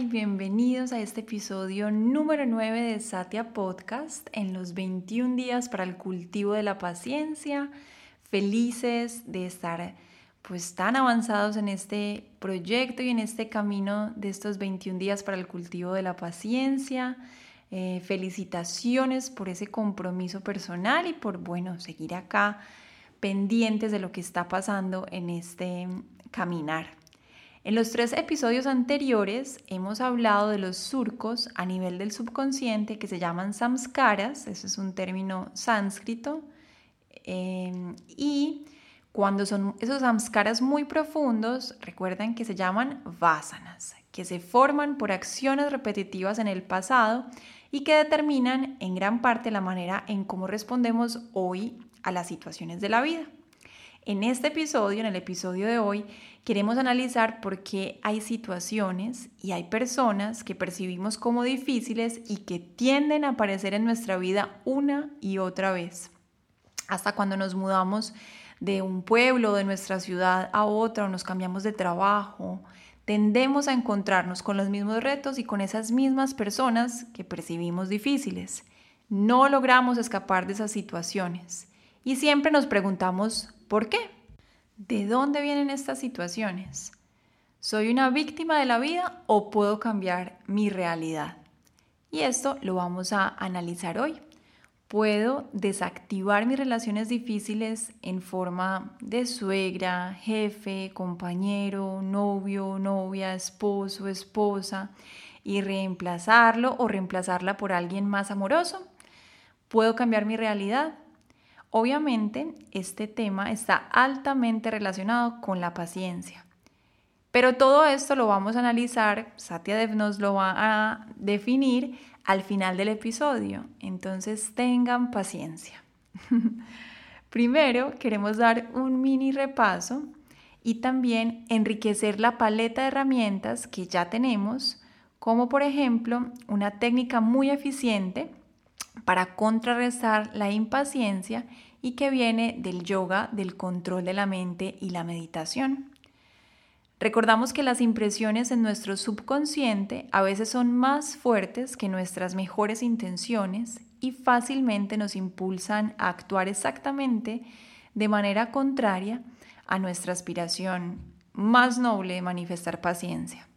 Bienvenidos a este episodio número 9 de Satya Podcast en los 21 días para el cultivo de la paciencia. Felices de estar pues tan avanzados en este proyecto y en este camino de estos 21 días para el cultivo de la paciencia. Eh, felicitaciones por ese compromiso personal y por, bueno, seguir acá pendientes de lo que está pasando en este caminar. En los tres episodios anteriores hemos hablado de los surcos a nivel del subconsciente que se llaman samskaras, ese es un término sánscrito, em, y cuando son esos samskaras muy profundos, recuerden que se llaman vasanas, que se forman por acciones repetitivas en el pasado y que determinan en gran parte la manera en cómo respondemos hoy a las situaciones de la vida. En este episodio, en el episodio de hoy, queremos analizar por qué hay situaciones y hay personas que percibimos como difíciles y que tienden a aparecer en nuestra vida una y otra vez. Hasta cuando nos mudamos de un pueblo, de nuestra ciudad a otra, o nos cambiamos de trabajo, tendemos a encontrarnos con los mismos retos y con esas mismas personas que percibimos difíciles. No logramos escapar de esas situaciones y siempre nos preguntamos, ¿por qué? ¿De dónde vienen estas situaciones? ¿Soy una víctima de la vida o puedo cambiar mi realidad? Y esto lo vamos a analizar hoy puedo desactivar mis relaciones difíciles en forma de suegra, jefe, compañero, novio, novia, esposo, esposa y reemplazarlo o reemplazarla por alguien más amoroso. Puedo cambiar mi realidad. Obviamente, este tema está altamente relacionado con la paciencia. Pero todo esto lo vamos a analizar, Satya Dev nos lo va a definir al final del episodio, entonces tengan paciencia. Primero queremos dar un mini repaso y también enriquecer la paleta de herramientas que ya tenemos, como por ejemplo una técnica muy eficiente para contrarrestar la impaciencia y que viene del yoga, del control de la mente y la meditación. Recordamos que las impresiones en nuestro subconsciente a veces son más fuertes que nuestras mejores intenciones y fácilmente nos impulsan a actuar exactamente de manera contraria a nuestra aspiración más noble de manifestar paciencia.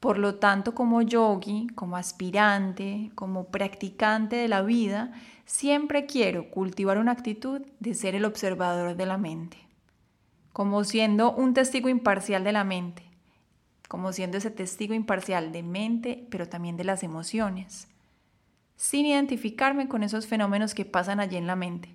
Por lo tanto, como yogi, como aspirante, como practicante de la vida, siempre quiero cultivar una actitud de ser el observador de la mente como siendo un testigo imparcial de la mente, como siendo ese testigo imparcial de mente, pero también de las emociones, sin identificarme con esos fenómenos que pasan allí en la mente.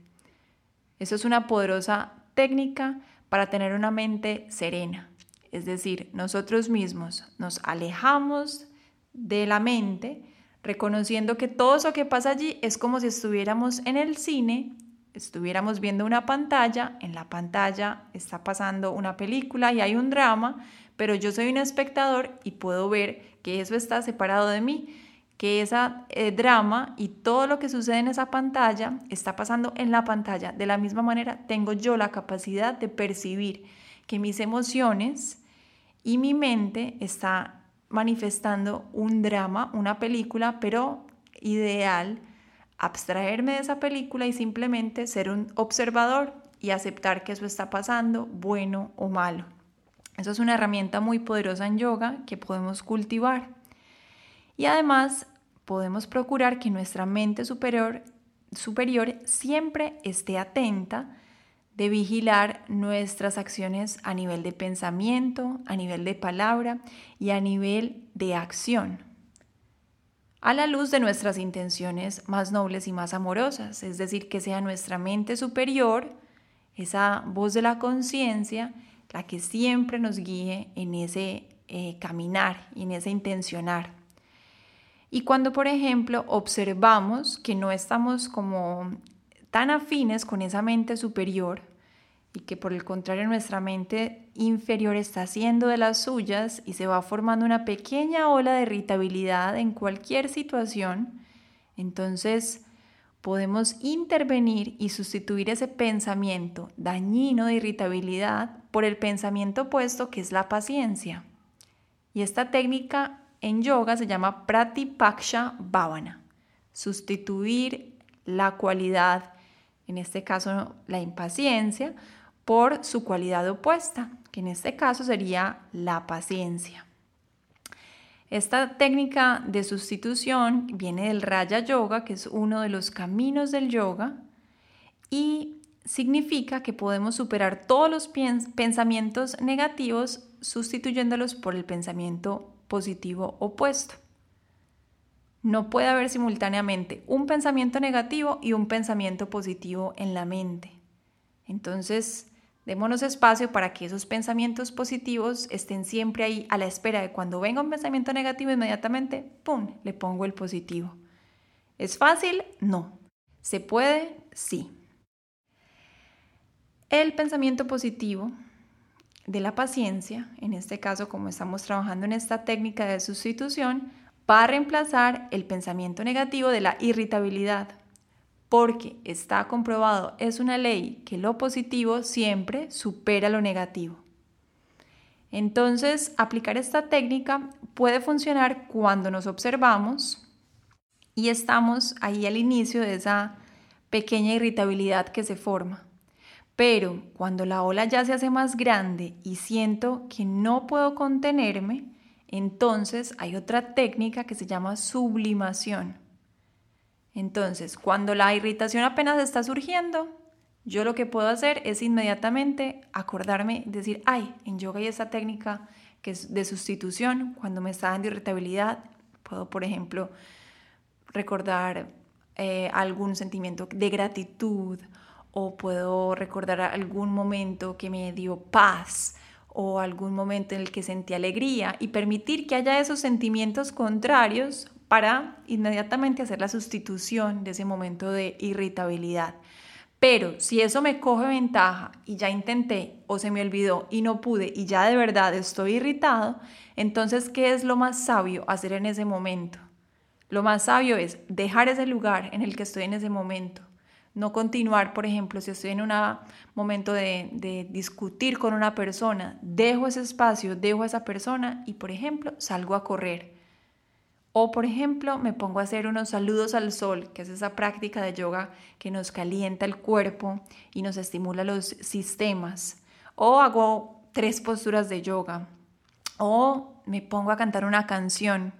Eso es una poderosa técnica para tener una mente serena, es decir, nosotros mismos nos alejamos de la mente, reconociendo que todo eso que pasa allí es como si estuviéramos en el cine estuviéramos viendo una pantalla, en la pantalla está pasando una película y hay un drama, pero yo soy un espectador y puedo ver que eso está separado de mí, que ese eh, drama y todo lo que sucede en esa pantalla está pasando en la pantalla. De la misma manera, tengo yo la capacidad de percibir que mis emociones y mi mente está manifestando un drama, una película, pero ideal abstraerme de esa película y simplemente ser un observador y aceptar que eso está pasando, bueno o malo. Eso es una herramienta muy poderosa en yoga que podemos cultivar. Y además podemos procurar que nuestra mente superior, superior siempre esté atenta de vigilar nuestras acciones a nivel de pensamiento, a nivel de palabra y a nivel de acción a la luz de nuestras intenciones más nobles y más amorosas, es decir, que sea nuestra mente superior, esa voz de la conciencia, la que siempre nos guíe en ese eh, caminar y en ese intencionar. Y cuando, por ejemplo, observamos que no estamos como tan afines con esa mente superior y que por el contrario nuestra mente inferior está haciendo de las suyas y se va formando una pequeña ola de irritabilidad en cualquier situación, entonces podemos intervenir y sustituir ese pensamiento dañino de irritabilidad por el pensamiento opuesto que es la paciencia. Y esta técnica en yoga se llama Pratipaksha Bhavana, sustituir la cualidad, en este caso la impaciencia, por su cualidad opuesta, que en este caso sería la paciencia. Esta técnica de sustitución viene del Raya Yoga, que es uno de los caminos del yoga, y significa que podemos superar todos los pensamientos negativos sustituyéndolos por el pensamiento positivo opuesto. No puede haber simultáneamente un pensamiento negativo y un pensamiento positivo en la mente. Entonces, Démonos espacio para que esos pensamientos positivos estén siempre ahí a la espera de cuando venga un pensamiento negativo, inmediatamente, ¡pum!, le pongo el positivo. ¿Es fácil? No. ¿Se puede? Sí. El pensamiento positivo de la paciencia, en este caso como estamos trabajando en esta técnica de sustitución, va a reemplazar el pensamiento negativo de la irritabilidad porque está comprobado, es una ley que lo positivo siempre supera lo negativo. Entonces, aplicar esta técnica puede funcionar cuando nos observamos y estamos ahí al inicio de esa pequeña irritabilidad que se forma. Pero cuando la ola ya se hace más grande y siento que no puedo contenerme, entonces hay otra técnica que se llama sublimación. Entonces, cuando la irritación apenas está surgiendo, yo lo que puedo hacer es inmediatamente acordarme, decir, ay, en yoga hay esa técnica que es de sustitución, cuando me está dando irritabilidad, puedo, por ejemplo, recordar eh, algún sentimiento de gratitud o puedo recordar algún momento que me dio paz o algún momento en el que sentí alegría y permitir que haya esos sentimientos contrarios para inmediatamente hacer la sustitución de ese momento de irritabilidad. Pero si eso me coge ventaja y ya intenté o se me olvidó y no pude y ya de verdad estoy irritado, entonces, ¿qué es lo más sabio hacer en ese momento? Lo más sabio es dejar ese lugar en el que estoy en ese momento. No continuar, por ejemplo, si estoy en un momento de, discutir con una persona, dejo ese espacio, dejo a esa persona y, por ejemplo, salgo a correr o, por ejemplo, me pongo a hacer unos saludos al sol, que es esa práctica de yoga que nos calienta el cuerpo y nos estimula los sistemas. O hago tres posturas de yoga. O me pongo a cantar una canción.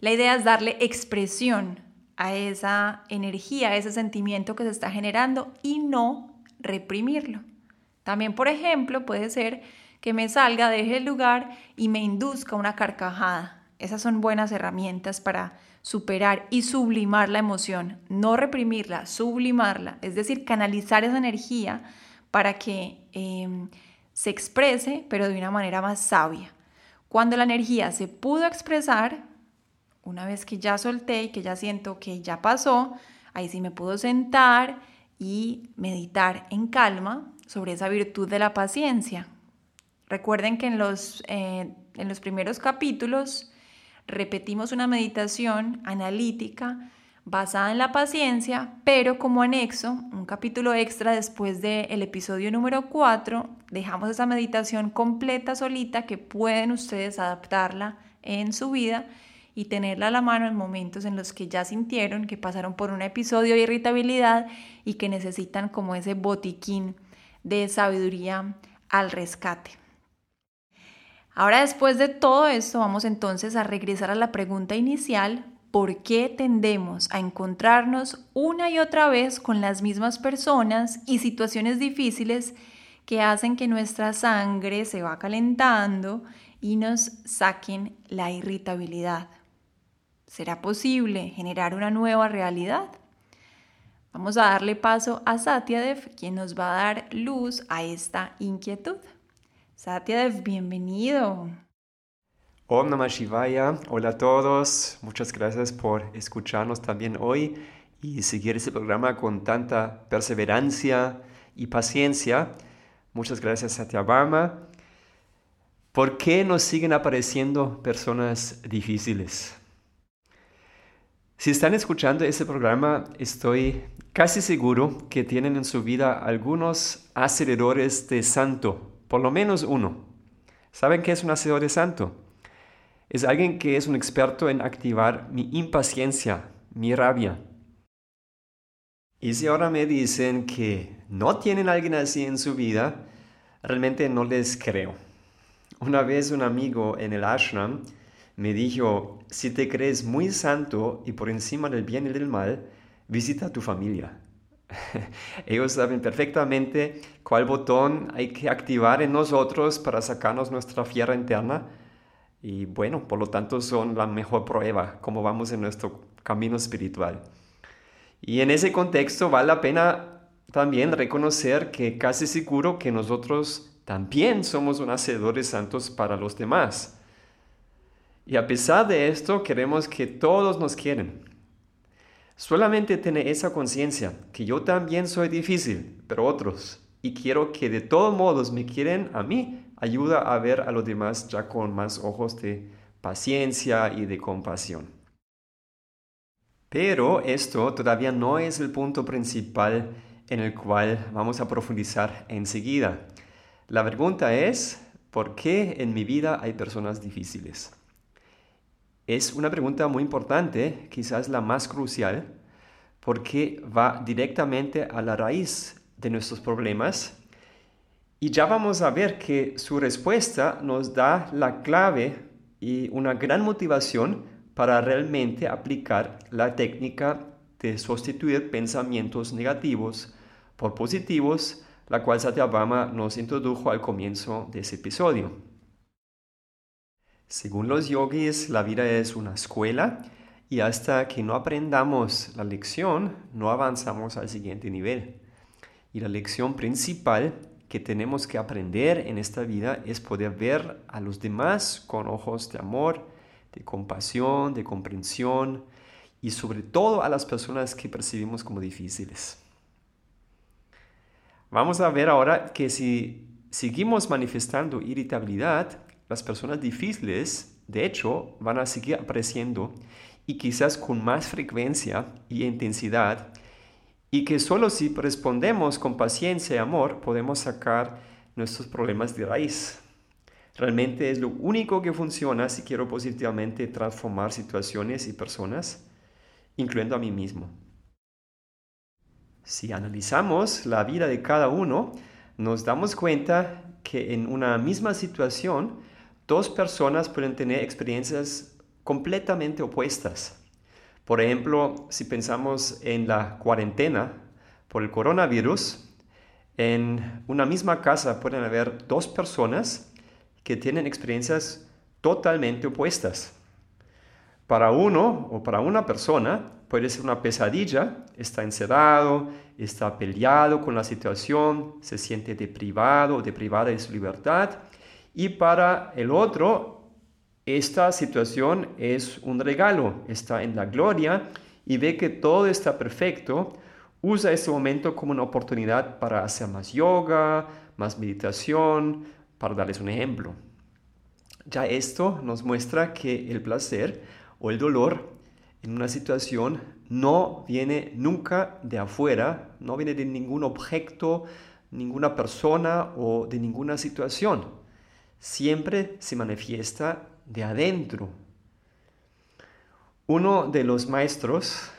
La idea es darle expresión a esa energía, a ese sentimiento que se está generando y no reprimirlo. También, por ejemplo, puede ser que me salga, deje el lugar y me induzca una carcajada esas son buenas herramientas para superar y sublimar la emoción, no reprimirla, sublimarla, es decir, canalizar esa energía para que em, se exprese, pero de una manera más sabia. Cuando la energía se pudo expresar, una vez que ya solté y que ya siento que ya pasó, ahí sí me puedo sentar y meditar en calma sobre esa virtud de la paciencia. Recuerden que en los, eh, en los primeros capítulos repetimos una meditación analítica basada en la paciencia, pero como anexo, un capítulo extra después del episodio número 4, dejamos esa meditación completa solita que pueden ustedes adaptarla en su vida y tenerla a la mano en momentos en los que ya sintieron que pasaron por un episodio de irritabilidad y que necesitan como ese botiquín de sabiduría al rescate. Ahora después de todo esto vamos entonces a regresar a la pregunta inicial, ¿por qué tendemos a encontrarnos una y otra vez con las mismas personas y situaciones difíciles que hacen que nuestra sangre se va calentando y nos saquen la irritabilidad? ¿Será posible generar una nueva realidad? Vamos a darle paso a Satyadev, quien nos va a dar luz a esta inquietud. Satyadev, bienvenido. Om Namah hola a todos, muchas gracias por escucharnos también hoy y seguir ese programa con tanta perseverancia y paciencia. Muchas gracias, Satyabama. ¿Por qué nos siguen apareciendo personas difíciles? Si están escuchando ese programa, estoy casi seguro que tienen en su vida algunos aceleradores de santo, por lo menos uno. ¿Saben qué es un hacedor de santo? Es alguien que es un experto en activar mi impaciencia, mi rabia. Y si ahora me dicen que no tienen alguien así en su vida, realmente no les creo. Una vez un amigo en el ashram me dijo, si te crees muy santo y por encima del bien y del mal, visita a tu familia. Ellos saben perfectamente cuál botón hay que activar en nosotros para sacarnos nuestra fiera interna. Y bueno, por lo tanto son la mejor prueba, cómo vamos en nuestro camino espiritual. Y en ese contexto vale la pena también reconocer que casi seguro que nosotros también somos un hacedores santos para los demás. Y a pesar de esto, queremos que todos nos quieren, Solamente tener esa conciencia que yo también soy difícil, pero otros, y quiero que de todos modos me quieren a mí, ayuda a ver a los demás ya con más ojos de paciencia y de compasión. Pero esto todavía no es el punto principal en el cual vamos a profundizar enseguida. La pregunta es, ¿por qué en mi vida hay personas difíciles? Es una pregunta muy importante, quizás la más crucial, porque va directamente a la raíz de nuestros problemas y ya vamos a ver que su respuesta nos da la clave y una gran motivación para realmente aplicar la técnica de sustituir pensamientos negativos por positivos, la cual Satyabhama nos introdujo al comienzo de ese episodio. Según los yogis, la vida es una escuela y hasta que no aprendamos la lección, no avanzamos al siguiente nivel. Y la lección principal que tenemos que aprender en esta vida es poder ver a los demás con ojos de amor, de compasión, de comprensión y sobre todo a las personas que percibimos como difíciles. Vamos a ver ahora que si seguimos manifestando irritabilidad, las personas difíciles, de hecho, van a seguir apareciendo y quizás con más frecuencia y intensidad, y que solo si respondemos con paciencia y amor podemos sacar nuestros problemas de raíz. Realmente es lo único que funciona si quiero positivamente transformar situaciones y personas, incluyendo a mí mismo. Si analizamos la vida de cada uno, nos damos cuenta que en una misma situación dos personas pueden tener experiencias completamente opuestas. Por ejemplo, si pensamos en la cuarentena por el coronavirus, en una misma casa pueden haber dos personas que tienen experiencias totalmente opuestas. Para uno o para una persona puede ser una pesadilla, está encerrado, está peleado con la situación, se siente deprivado o deprivada de su libertad y para el otro, esta situación es un regalo, está en la gloria y ve que todo está perfecto. Usa este momento como una oportunidad para hacer más yoga, más meditación, para darles un ejemplo. Ya esto nos muestra que el placer o el dolor en una situación no viene nunca de afuera, no viene de ningún objeto, ninguna persona o de ninguna situación siempre se manifiesta de adentro. Uno de los maestros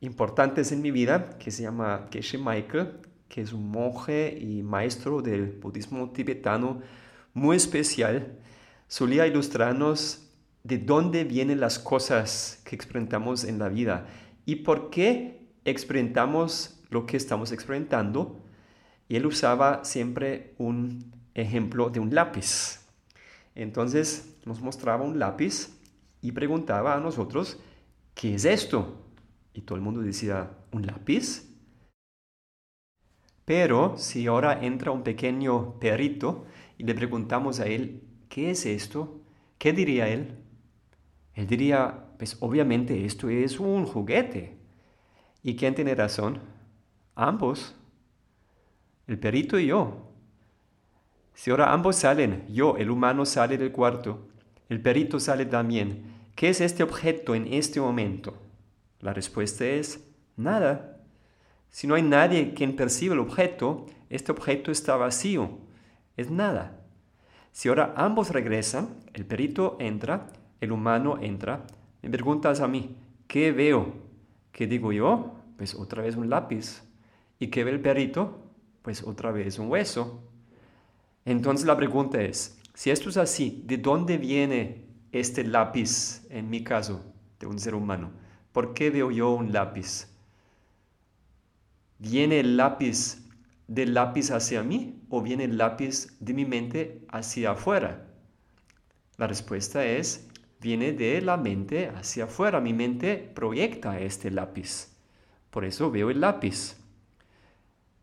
importantes en mi vida, que se llama Geshe Michael, que es un monje y maestro del budismo tibetano muy especial, solía ilustrarnos de dónde vienen las cosas que experimentamos en la vida y por qué experimentamos lo que estamos experimentando. Y él usaba siempre un ejemplo de un lápiz. Entonces nos mostraba un lápiz y preguntaba a nosotros, ¿qué es esto? Y todo el mundo decía, ¿un lápiz? Pero si ahora entra un pequeño perrito y le preguntamos a él, ¿qué es esto? ¿Qué diría él? Él diría, pues obviamente esto es un juguete. ¿Y quién tiene razón? Ambos. El perito y yo. Si ahora ambos salen, yo, el humano, sale del cuarto, el perito sale también, ¿qué es este objeto en este momento? La respuesta es nada. Si no hay nadie quien percibe el objeto, este objeto está vacío, es nada. Si ahora ambos regresan, el perito entra, el humano entra, me preguntas a mí, ¿qué veo? ¿Qué digo yo? Pues otra vez un lápiz. ¿Y qué ve el perito? Pues otra vez un hueso. Entonces la pregunta es, si esto es así, ¿de dónde viene este lápiz, en mi caso, de un ser humano? ¿Por qué veo yo un lápiz? ¿Viene el lápiz del lápiz hacia mí o viene el lápiz de mi mente hacia afuera? La respuesta es, viene de la mente hacia afuera. Mi mente proyecta este lápiz. Por eso veo el lápiz.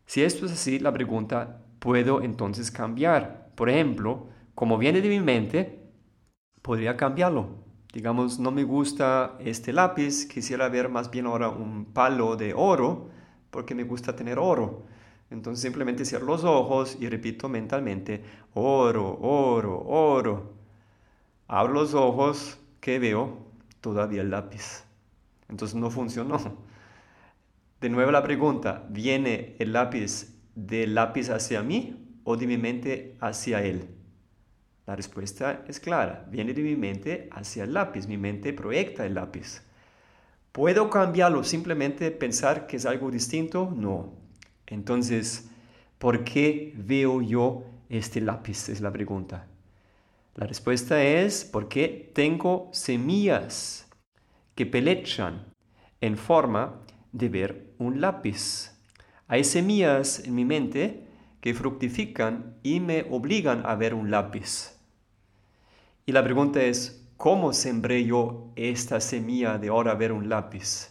Si esto es así, la pregunta, puedo entonces cambiar. Por ejemplo, como viene de mi mente, podría cambiarlo. Digamos, no me gusta este lápiz, quisiera ver más bien ahora un palo de oro, porque me gusta tener oro. Entonces simplemente cierro los ojos y repito mentalmente, oro, oro, oro. Abro los ojos, ¿qué veo? Todavía el lápiz. Entonces no funcionó. De nuevo la pregunta, ¿viene el lápiz del lápiz hacia mí o de mi mente hacia él? La respuesta es clara, viene de mi mente hacia el lápiz, mi mente proyecta el lápiz. ¿Puedo cambiarlo? Simplemente pensar que es algo distinto? No. Entonces, ¿por qué veo yo este lápiz? Es la pregunta. La respuesta es porque tengo semillas que pelechan en forma de ver un lápiz. Hay semillas en mi mente que fructifican y me obligan a ver un lápiz. Y la pregunta es, ¿cómo sembré yo esta semilla de ahora ver un lápiz?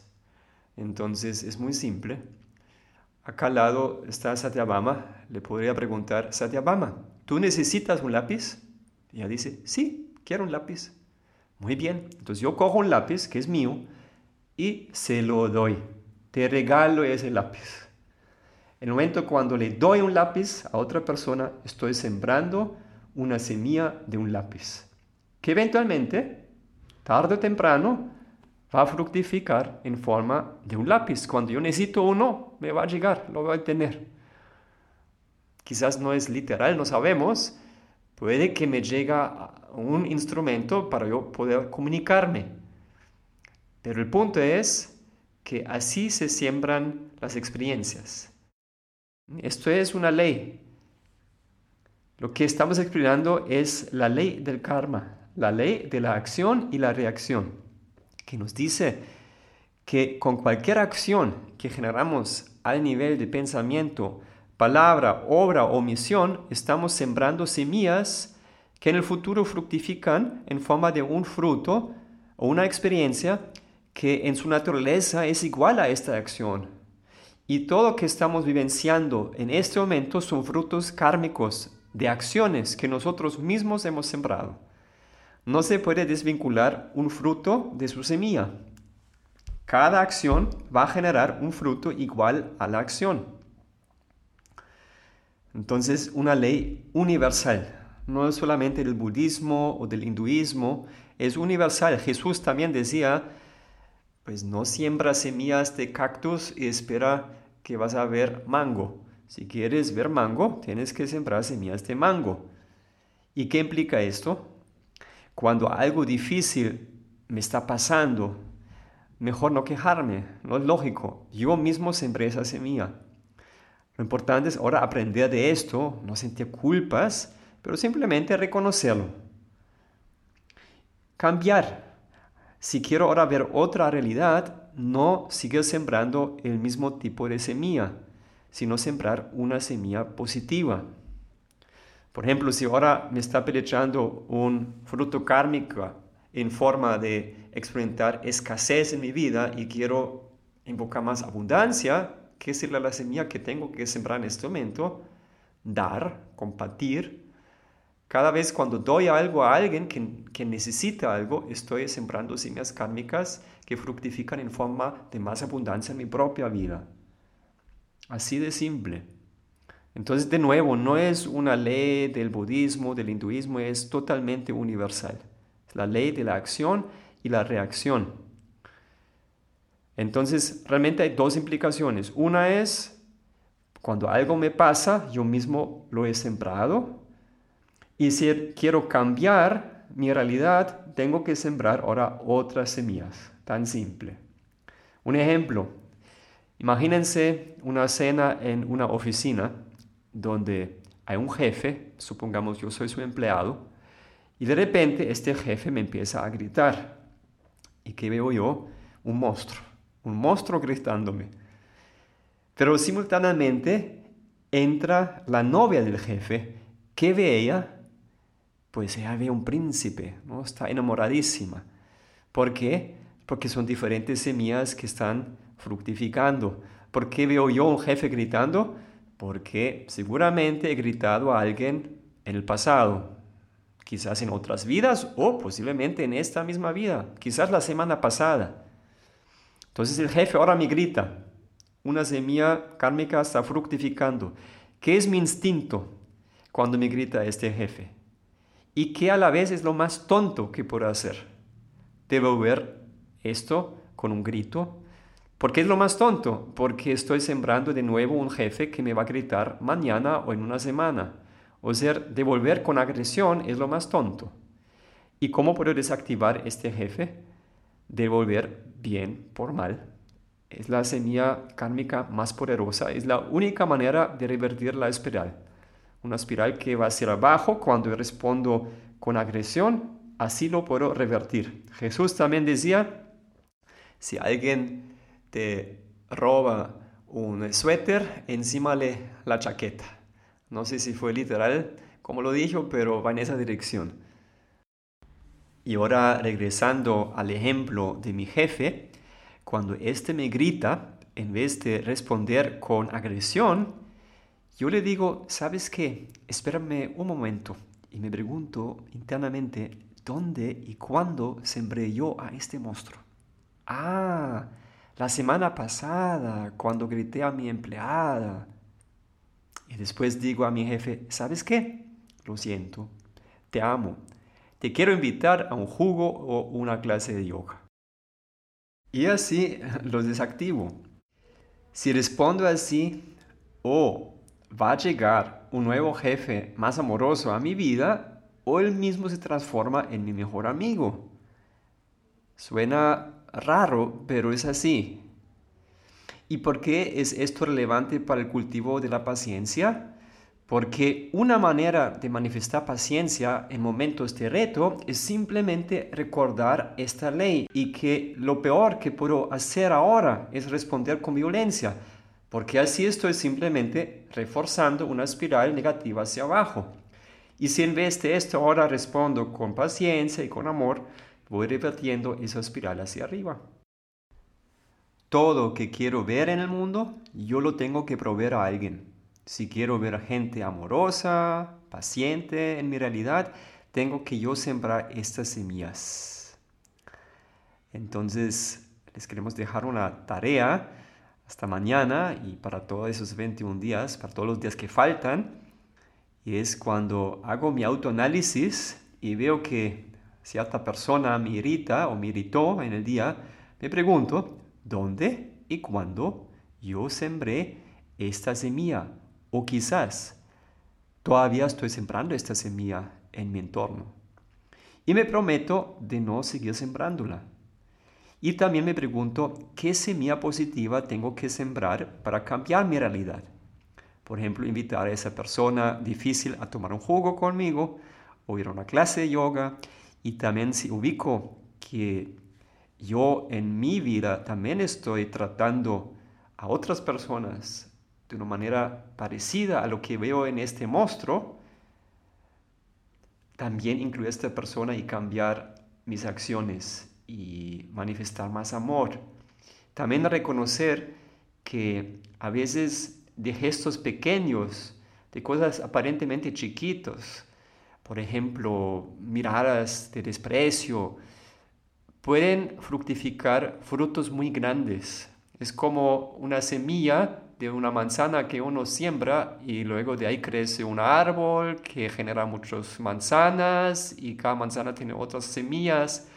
Entonces es muy simple. Acá al lado está Satyabama. Le podría preguntar, Satyabama, ¿tú necesitas un lápiz? Y ella dice, sí, quiero un lápiz. Muy bien. Entonces yo cojo un lápiz que es mío y se lo doy. Te regalo ese lápiz. En el momento cuando le doy un lápiz a otra persona, estoy sembrando una semilla de un lápiz, que eventualmente, tarde o temprano, va a fructificar en forma de un lápiz. Cuando yo necesito uno, me va a llegar, lo voy a tener. Quizás no es literal, no sabemos. Puede que me llegue un instrumento para yo poder comunicarme. Pero el punto es que así se siembran las experiencias. Esto es una ley. Lo que estamos explicando es la ley del karma, la ley de la acción y la reacción, que nos dice que con cualquier acción que generamos al nivel de pensamiento, palabra, obra o misión, estamos sembrando semillas que en el futuro fructifican en forma de un fruto o una experiencia que en su naturaleza es igual a esta acción. Y todo lo que estamos vivenciando en este momento son frutos kármicos de acciones que nosotros mismos hemos sembrado. No se puede desvincular un fruto de su semilla. Cada acción va a generar un fruto igual a la acción. Entonces, una ley universal, no es solamente del budismo o del hinduismo, es universal. Jesús también decía, pues no siembra semillas de cactus y espera que vas a ver mango. Si quieres ver mango, tienes que sembrar semillas de mango. ¿Y qué implica esto? Cuando algo difícil me está pasando, mejor no quejarme, no es lógico. Yo mismo sembré esa semilla. Lo importante es ahora aprender de esto, no sentir culpas, pero simplemente reconocerlo. Cambiar. Si quiero ahora ver otra realidad, no sigue sembrando el mismo tipo de semilla, sino sembrar una semilla positiva. Por ejemplo, si ahora me está pelechando un fruto kármico en forma de experimentar escasez en mi vida y quiero invocar más abundancia, ¿qué es la semilla que tengo que sembrar en este momento? Dar, compartir, Cada vez cuando doy algo a alguien que, que necesita algo, estoy sembrando semillas kármicas que fructifican en forma de más abundancia en mi propia vida. Así de simple. Entonces, de nuevo, no es una ley del budismo, del hinduismo, es totalmente universal. Es la ley de la acción y la reacción. Entonces, realmente hay dos implicaciones. Una es, cuando algo me pasa, yo mismo lo he sembrado. Y si quiero cambiar mi realidad, tengo que sembrar ahora otras semillas. Tan simple. Un ejemplo. Imagínense una cena en una oficina donde hay un jefe, supongamos yo soy su empleado, y de repente este jefe me empieza a gritar. ¿Y qué veo yo? Un monstruo, un monstruo gritándome. Pero simultáneamente entra la novia del jefe. ¿Qué ve ella? Pues ella ve un príncipe, ¿no? Está enamoradísima. ¿Por qué? Porque son diferentes semillas que están fructificando. ¿Por qué veo yo un jefe gritando? porque seguramente he gritado a alguien en el pasado, quizás en otras vidas o posiblemente en esta misma vida, quizás la semana pasada. Entonces el jefe ahora me grita, una semilla kármica está fructificando. ¿Qué es mi instinto cuando me grita este jefe? Y qué a la vez es lo más tonto que puedo hacer. Devolver esto con un grito ¿Por qué es lo más tonto? Porque estoy sembrando de nuevo un jefe que me va a gritar mañana o en una semana. O sea, devolver con agresión es lo más tonto. ¿Y cómo puedo desactivar este jefe? Devolver bien por mal. Es la semilla kármica más poderosa, es la única manera de revertir la espiral. Una espiral que va hacia abajo cuando respondo con agresión, así lo puedo revertir. Jesús también decía, si alguien te roba un suéter, encima le la chaqueta. No sé si fue literal como lo dijo, pero va en esa dirección. Y ahora regresando al ejemplo de mi jefe, cuando éste me grita, en vez de responder con agresión, yo le digo, ¿sabes qué? Espérame un momento. Y me pregunto internamente, ¿dónde y cuándo sembré yo a este monstruo? Ah, la semana pasada, cuando grité a mi empleada. Y después digo a mi jefe, ¿sabes qué? Lo siento, te amo. Te quiero invitar a un jugo o una clase de yoga. Y así los desactivo. Si respondo así, o va a llegar un nuevo jefe más amoroso a mi vida, o él mismo se transforma en mi mejor amigo. Suena raro, pero es así. ¿Y por qué es esto relevante para el cultivo de la paciencia? Porque una manera de manifestar paciencia en momentos de reto es simplemente recordar esta ley y que lo peor que puedo hacer ahora es responder con violencia, porque así estoy simplemente reforzando una espiral negativa hacia abajo. Y si en vez de esto ahora respondo con paciencia y con amor, voy revertiendo esa espiral hacia arriba. Todo que quiero ver en el mundo, yo lo tengo que proveer a alguien. Si quiero ver a gente amorosa, paciente en mi realidad, tengo que yo sembrar estas semillas. Entonces, les queremos dejar una tarea hasta mañana y para todos esos 21 días, para todos los días que faltan, y es cuando hago mi autoanálisis y veo que cierta persona me irrita o me irritó en el día, me pregunto, ¿dónde y cuándo yo sembré esta semilla? O quizás todavía estoy sembrando esta semilla en mi entorno. Y me prometo de no seguir sembrándola. Y también me pregunto, ¿qué semilla positiva tengo que sembrar para cambiar mi realidad? Por ejemplo, invitar a esa persona difícil a tomar un jugo conmigo o ir a una clase de yoga y también si ubico que yo en mi vida también estoy tratando a otras personas de una manera parecida a lo que veo en este monstruo, también incluir a esta persona y cambiar mis acciones y manifestar más amor. También reconocer que a veces de gestos pequeños, de cosas aparentemente chiquitos, por ejemplo, miradas de desprecio, pueden fructificar frutos muy grandes. Es como una semilla de una manzana que uno siembra y luego de ahí crece un árbol que genera muchas manzanas y cada manzana tiene otras semillas.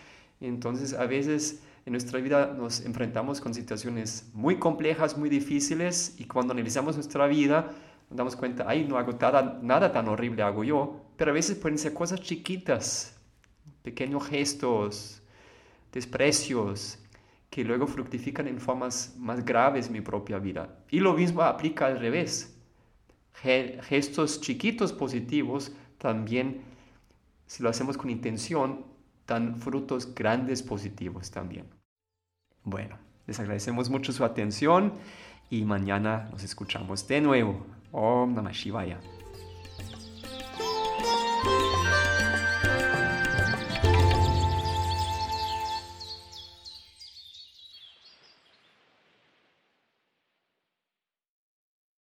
Entonces a veces en nuestra vida nos enfrentamos con situaciones muy complejas, muy difíciles y cuando analizamos nuestra vida nos damos cuenta, ay, no hago nada, nada tan horrible hago yo, pero a veces pueden ser cosas chiquitas, pequeños gestos, desprecios, que luego fructifican en formas más graves en mi propia vida. Y lo mismo aplica al revés. Gestos chiquitos positivos también, si lo hacemos con intención, dan frutos grandes positivos también. Bueno, les agradecemos mucho su atención y mañana nos escuchamos de nuevo. Om Namah Shivaya.